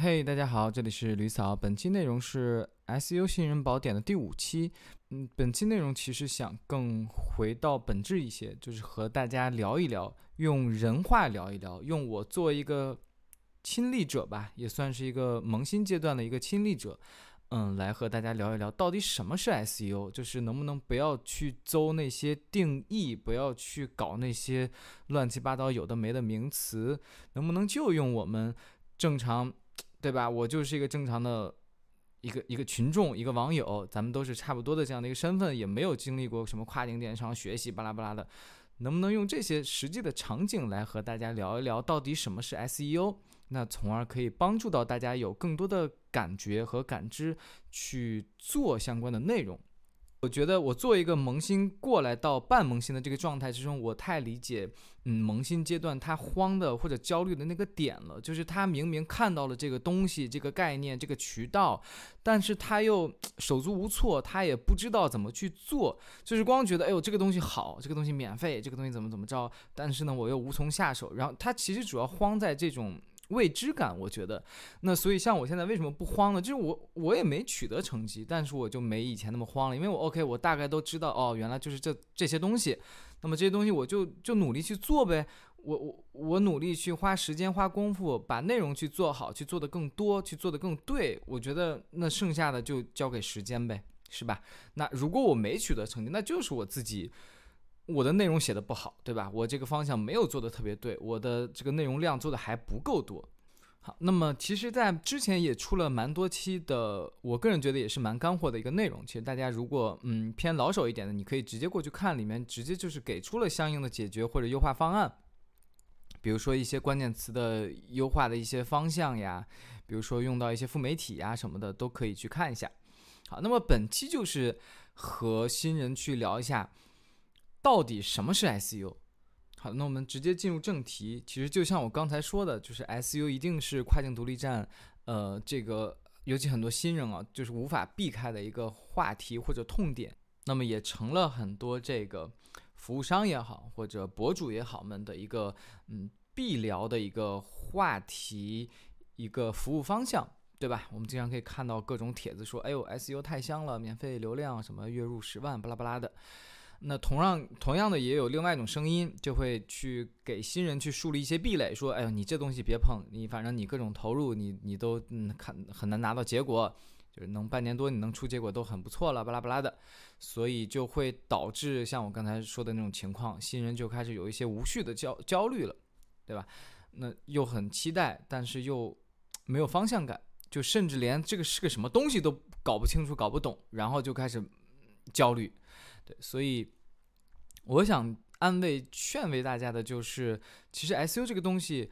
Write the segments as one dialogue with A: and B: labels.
A: 嘿，大家好，这里是吕嫂。本期内容是 SU 新人宝典的第五期。嗯，本期内容其实想更回到本质一些，就是和大家聊一聊，用人话聊一聊，用我做一个亲历者吧，也算是一个萌新阶段的一个亲历者，嗯，来和大家聊一聊，到底什么是 SU，就是能不能不要去邹那些定义，不要去搞那些乱七八糟有的没的名词，能不能就用我们正常。对吧？我就是一个正常的一个一个群众，一个网友，咱们都是差不多的这样的一个身份，也没有经历过什么跨境电商学习巴拉巴拉的，能不能用这些实际的场景来和大家聊一聊，到底什么是 SEO？那从而可以帮助到大家有更多的感觉和感知去做相关的内容。我觉得我作为一个萌新过来到半萌新的这个状态之中，我太理解，嗯，萌新阶段他慌的或者焦虑的那个点了，就是他明明看到了这个东西、这个概念、这个渠道，但是他又手足无措，他也不知道怎么去做，就是光觉得，哎呦，这个东西好，这个东西免费，这个东西怎么怎么着，但是呢，我又无从下手，然后他其实主要慌在这种。未知感，我觉得，那所以像我现在为什么不慌呢？就是我我也没取得成绩，但是我就没以前那么慌了，因为我 OK，我大概都知道哦，原来就是这这些东西，那么这些东西我就就努力去做呗，我我我努力去花时间花功夫把内容去做好，去做的更多，去做的更对，我觉得那剩下的就交给时间呗，是吧？那如果我没取得成绩，那就是我自己。我的内容写的不好，对吧？我这个方向没有做的特别对，我的这个内容量做的还不够多。好，那么其实，在之前也出了蛮多期的，我个人觉得也是蛮干货的一个内容。其实大家如果嗯偏老手一点的，你可以直接过去看，里面直接就是给出了相应的解决或者优化方案。比如说一些关键词的优化的一些方向呀，比如说用到一些副媒体呀什么的，都可以去看一下。好，那么本期就是和新人去聊一下。到底什么是 SU？好，那我们直接进入正题。其实就像我刚才说的，就是 SU 一定是跨境独立站，呃，这个尤其很多新人啊，就是无法避开的一个话题或者痛点。那么也成了很多这个服务商也好，或者博主也好们的一个嗯必聊的一个话题，一个服务方向，对吧？我们经常可以看到各种帖子说，哎呦，SU 太香了，免费流量，什么月入十万，巴拉巴拉的。那同样同样的也有另外一种声音，就会去给新人去树立一些壁垒，说，哎呦，你这东西别碰，你反正你各种投入，你你都嗯看很难拿到结果，就是能半年多你能出结果都很不错了，巴拉巴拉的，所以就会导致像我刚才说的那种情况，新人就开始有一些无序的焦焦虑了，对吧？那又很期待，但是又没有方向感，就甚至连这个是个什么东西都搞不清楚、搞不懂，然后就开始焦虑。对，所以我想安慰、劝慰大家的就是，其实 SU 这个东西，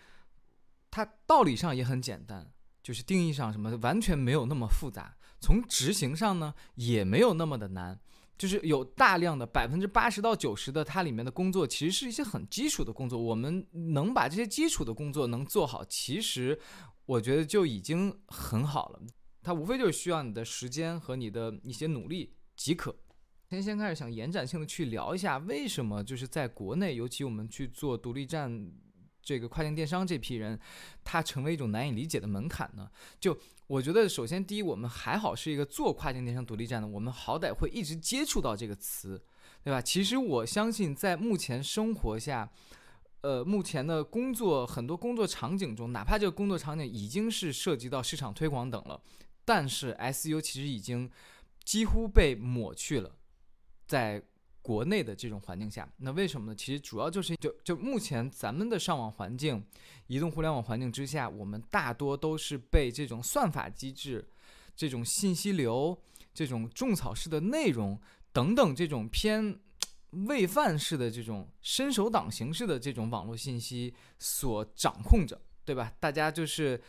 A: 它道理上也很简单，就是定义上什么完全没有那么复杂，从执行上呢也没有那么的难，就是有大量的百分之八十到九十的它里面的工作，其实是一些很基础的工作，我们能把这些基础的工作能做好，其实我觉得就已经很好了，它无非就是需要你的时间和你的一些努力即可。先先开始想延展性的去聊一下，为什么就是在国内，尤其我们去做独立站这个跨境电商这批人，它成为一种难以理解的门槛呢？就我觉得，首先第一，我们还好是一个做跨境电商独立站的，我们好歹会一直接触到这个词，对吧？其实我相信，在目前生活下，呃，目前的工作很多工作场景中，哪怕这个工作场景已经是涉及到市场推广等了，但是 SU 其实已经几乎被抹去了。在国内的这种环境下，那为什么呢？其实主要就是就就目前咱们的上网环境、移动互联网环境之下，我们大多都是被这种算法机制、这种信息流、这种种草式的内容等等这种偏喂饭式的这种伸手党形式的这种网络信息所掌控着，对吧？大家就是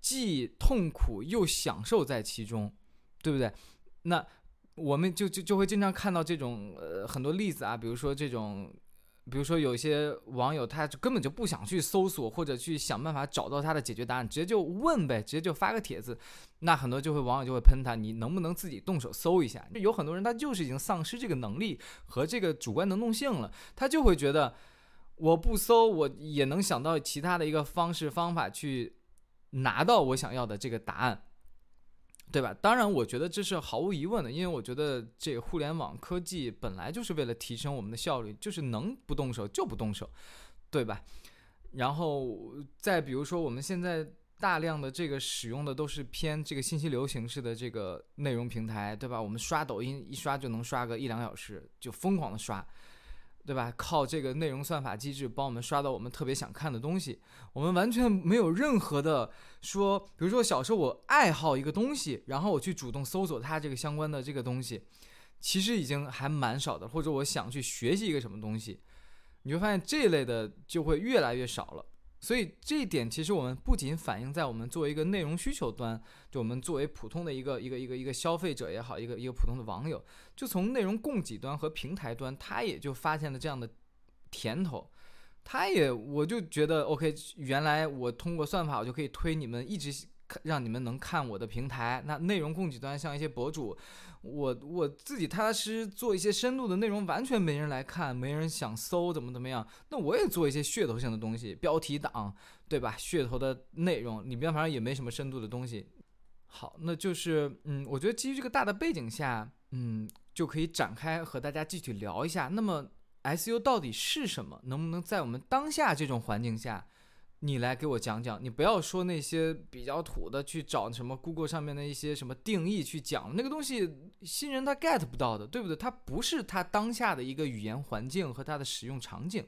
A: 既痛苦又享受在其中，对不对？那。我们就就就会经常看到这种呃很多例子啊，比如说这种，比如说有些网友他根本就不想去搜索或者去想办法找到他的解决答案，直接就问呗，直接就发个帖子，那很多就会网友就会喷他，你能不能自己动手搜一下？有很多人他就是已经丧失这个能力和这个主观能动性了，他就会觉得我不搜我也能想到其他的一个方式方法去拿到我想要的这个答案，对吧？当然，我觉得这是毫无疑问的，因为我觉得这互联网科技本来就是为了提升我们的效率，就是能不动手就不动手，对吧？然后再比如说，我们现在大量的这个使用的都是偏这个信息流形式的这个内容平台，对吧？我们刷抖音一刷就能刷个一两小时，就疯狂的刷。对吧？靠这个内容算法机制帮我们刷到我们特别想看的东西，我们完全没有任何的说，比如说小时候我爱好一个东西，然后我去主动搜索它这个相关的这个东西，其实已经还蛮少的。或者我想去学习一个什么东西，你会发现这一类的就会越来越少了。所以这一点其实我们不仅反映在我们作为一个内容需求端，就我们作为普通的一个一个一个一个消费者也好，一个一个普通的网友，就从内容供给端和平台端，他也就发现了这样的甜头，他也我就觉得 OK，原来我通过算法我就可以推你们一直。让你们能看我的平台，那内容供给端像一些博主，我我自己踏踏实实做一些深度的内容，完全没人来看，没人想搜，怎么怎么样？那我也做一些噱头性的东西，标题党，对吧？噱头的内容，里边反正也没什么深度的东西。好，那就是嗯，我觉得基于这个大的背景下，嗯，就可以展开和大家继续聊一下。那么 SU 到底是什么？能不能在我们当下这种环境下？你来给我讲讲，你不要说那些比较土的，去找什么 Google 上面的一些什么定义去讲，那个东西新人他 get 不到的，对不对？它不是他当下的一个语言环境和他的使用场景。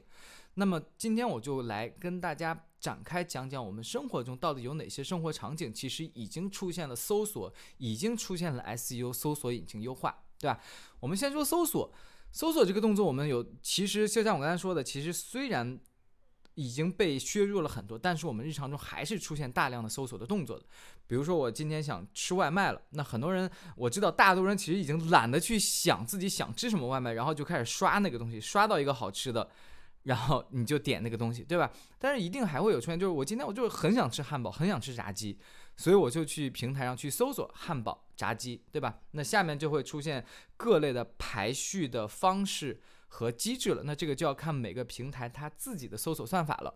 A: 那么今天我就来跟大家展开讲讲，我们生活中到底有哪些生活场景，其实已经出现了搜索，已经出现了 SEO 搜索引擎优化，对吧？我们先说搜索，搜索这个动作，我们有，其实就像我刚才说的，其实虽然。已经被削弱了很多，但是我们日常中还是出现大量的搜索的动作的。比如说，我今天想吃外卖了，那很多人我知道，大多数人其实已经懒得去想自己想吃什么外卖，然后就开始刷那个东西，刷到一个好吃的，然后你就点那个东西，对吧？但是一定还会有出现，就是我今天我就很想吃汉堡，很想吃炸鸡，所以我就去平台上去搜索汉堡、炸鸡，对吧？那下面就会出现各类的排序的方式。和机制了，那这个就要看每个平台它自己的搜索算法了，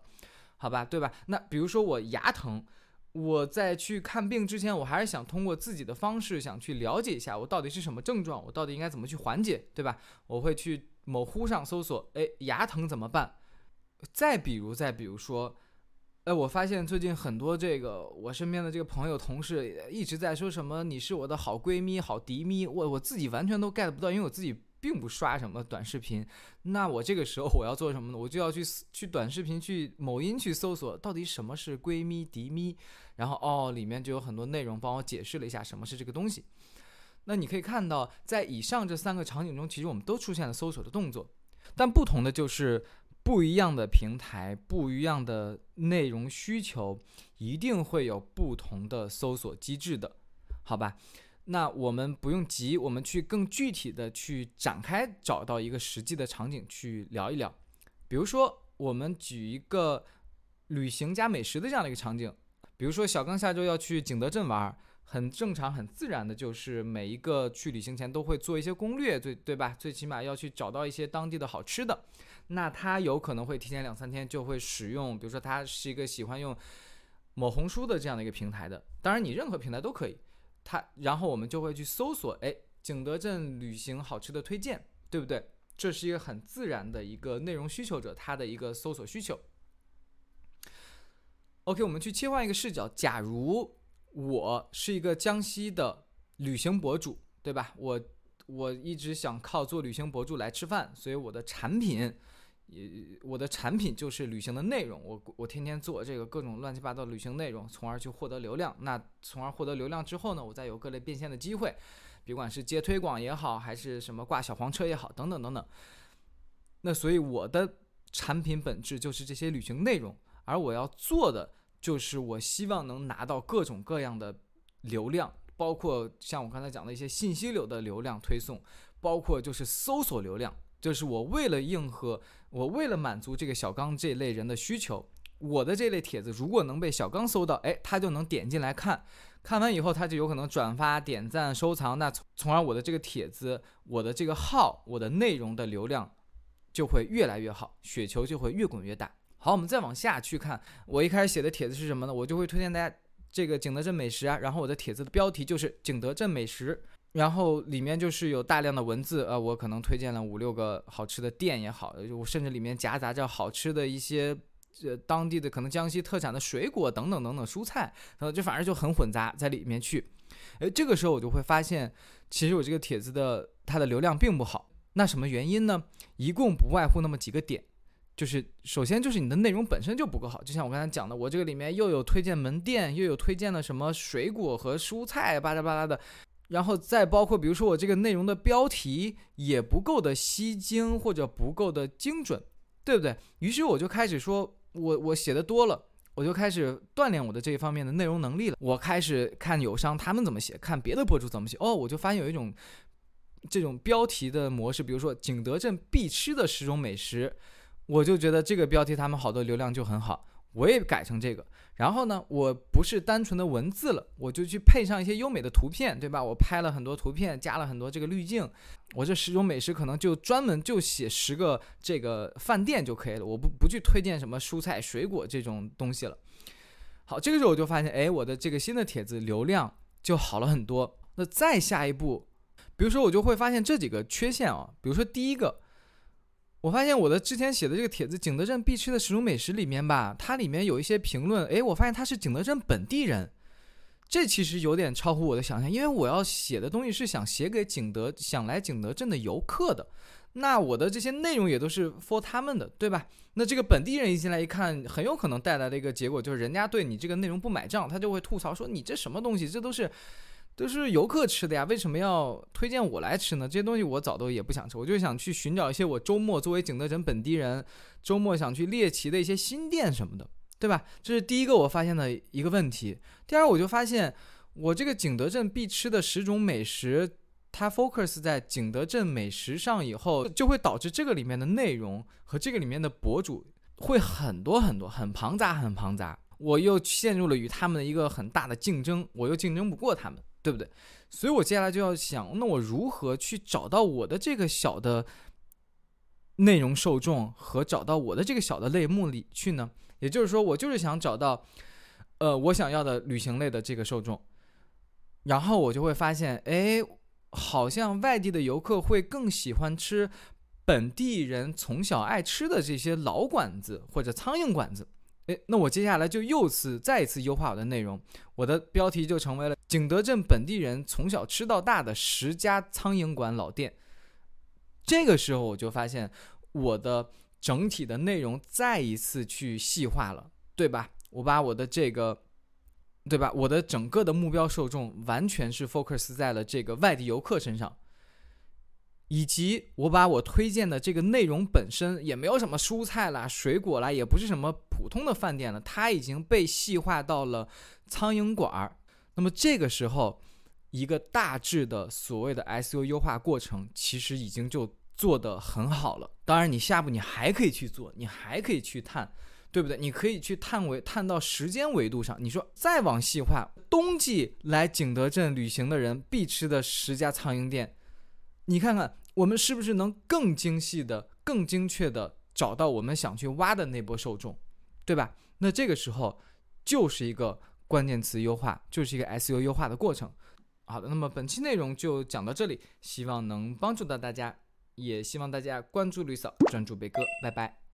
A: 好吧，对吧？那比如说我牙疼，我在去看病之前，我还是想通过自己的方式想去了解一下我到底是什么症状，我到底应该怎么去缓解，对吧？我会去某乎上搜索，哎，牙疼怎么办？再比如，再比如说，哎，我发现最近很多这个我身边的这个朋友同事一直在说什么你是我的好闺蜜、好迪蜜，我我自己完全都 get 不到，因为我自己。并不刷什么短视频，那我这个时候我要做什么呢？我就要去去短视频去某音去搜索到底什么是闺蜜迪咪，然后哦里面就有很多内容帮我解释了一下什么是这个东西。那你可以看到，在以上这三个场景中，其实我们都出现了搜索的动作，但不同的就是不一样的平台、不一样的内容需求，一定会有不同的搜索机制的，好吧？那我们不用急，我们去更具体的去展开，找到一个实际的场景去聊一聊。比如说，我们举一个旅行加美食的这样的一个场景。比如说，小刚下周要去景德镇玩，很正常、很自然的，就是每一个去旅行前都会做一些攻略，对对吧？最起码要去找到一些当地的好吃的。那他有可能会提前两三天就会使用，比如说他是一个喜欢用某红书的这样的一个平台的，当然你任何平台都可以。它，然后我们就会去搜索，哎，景德镇旅行好吃的推荐，对不对？这是一个很自然的一个内容需求者他的一个搜索需求。OK，我们去切换一个视角，假如我是一个江西的旅行博主，对吧？我我一直想靠做旅行博主来吃饭，所以我的产品。也，我的产品就是旅行的内容，我我天天做这个各种乱七八糟的旅行内容，从而去获得流量。那从而获得流量之后呢，我再有各类变现的机会，别管是接推广也好，还是什么挂小黄车也好，等等等等。那所以我的产品本质就是这些旅行内容，而我要做的就是我希望能拿到各种各样的流量，包括像我刚才讲的一些信息流的流量推送，包括就是搜索流量。就是我为了应和，我为了满足这个小刚这类人的需求，我的这类帖子如果能被小刚搜到，哎，他就能点进来看，看完以后他就有可能转发、点赞、收藏，那从从而我的这个帖子、我的这个号、我的内容的流量就会越来越好，雪球就会越滚越大。好，我们再往下去看，我一开始写的帖子是什么呢？我就会推荐大家这个景德镇美食啊，然后我的帖子的标题就是景德镇美食，然后里面就是有大量的文字，呃，我可能推荐了五六个好吃的店也好，我甚至里面夹杂着好吃的一些呃当地的可能江西特产的水果等等等等蔬菜，呃，就反正就很混杂在里面去。诶，这个时候我就会发现，其实我这个帖子的它的流量并不好。那什么原因呢？一共不外乎那么几个点，就是首先就是你的内容本身就不够好。就像我刚才讲的，我这个里面又有推荐门店，又有推荐的什么水果和蔬菜，巴拉巴拉的。然后再包括，比如说我这个内容的标题也不够的吸睛或者不够的精准，对不对？于是我就开始说，我我写的多了。我就开始锻炼我的这一方面的内容能力了。我开始看友商他们怎么写，看别的博主怎么写。哦，我就发现有一种这种标题的模式，比如说景德镇必吃的十种美食，我就觉得这个标题他们好多流量就很好。我也改成这个，然后呢，我不是单纯的文字了，我就去配上一些优美的图片，对吧？我拍了很多图片，加了很多这个滤镜。我这十种美食可能就专门就写十个这个饭店就可以了，我不不去推荐什么蔬菜水果这种东西了。好，这个时候我就发现，哎，我的这个新的帖子流量就好了很多。那再下一步，比如说我就会发现这几个缺陷啊，比如说第一个。我发现我的之前写的这个帖子《景德镇必吃的十种美食》里面吧，它里面有一些评论，诶，我发现他是景德镇本地人，这其实有点超乎我的想象，因为我要写的东西是想写给景德想来景德镇的游客的，那我的这些内容也都是 for 他们的，对吧？那这个本地人一进来一看，很有可能带来的一个结果就是人家对你这个内容不买账，他就会吐槽说你这什么东西，这都是。都是游客吃的呀，为什么要推荐我来吃呢？这些东西我早都也不想吃，我就想去寻找一些我周末作为景德镇本地人，周末想去猎奇的一些新店什么的，对吧？这是第一个我发现的一个问题。第二，我就发现我这个景德镇必吃的十种美食，它 focus 在景德镇美食上以后，就会导致这个里面的内容和这个里面的博主会很多很多，很庞杂，很庞杂。我又陷入了与他们的一个很大的竞争，我又竞争不过他们。对不对？所以我接下来就要想，那我如何去找到我的这个小的内容受众和找到我的这个小的类目里去呢？也就是说，我就是想找到，呃，我想要的旅行类的这个受众，然后我就会发现，哎，好像外地的游客会更喜欢吃本地人从小爱吃的这些老馆子或者苍蝇馆子。诶，那我接下来就又次再一次优化我的内容，我的标题就成为了景德镇本地人从小吃到大的十家苍蝇馆老店。这个时候我就发现我的整体的内容再一次去细化了，对吧？我把我的这个，对吧？我的整个的目标受众完全是 focus 在了这个外地游客身上。以及我把我推荐的这个内容本身也没有什么蔬菜啦、水果啦，也不是什么普通的饭店了，它已经被细化到了苍蝇馆儿。那么这个时候，一个大致的所谓的 SU 优化过程，其实已经就做得很好了。当然，你下步你还可以去做，你还可以去探，对不对？你可以去探维探到时间维度上，你说再往细化，冬季来景德镇旅行的人必吃的十家苍蝇店。你看看，我们是不是能更精细的、更精确的找到我们想去挖的那波受众，对吧？那这个时候就是一个关键词优化，就是一个 SU 优化的过程。好的，那么本期内容就讲到这里，希望能帮助到大家，也希望大家关注绿嫂，专注贝哥，拜拜。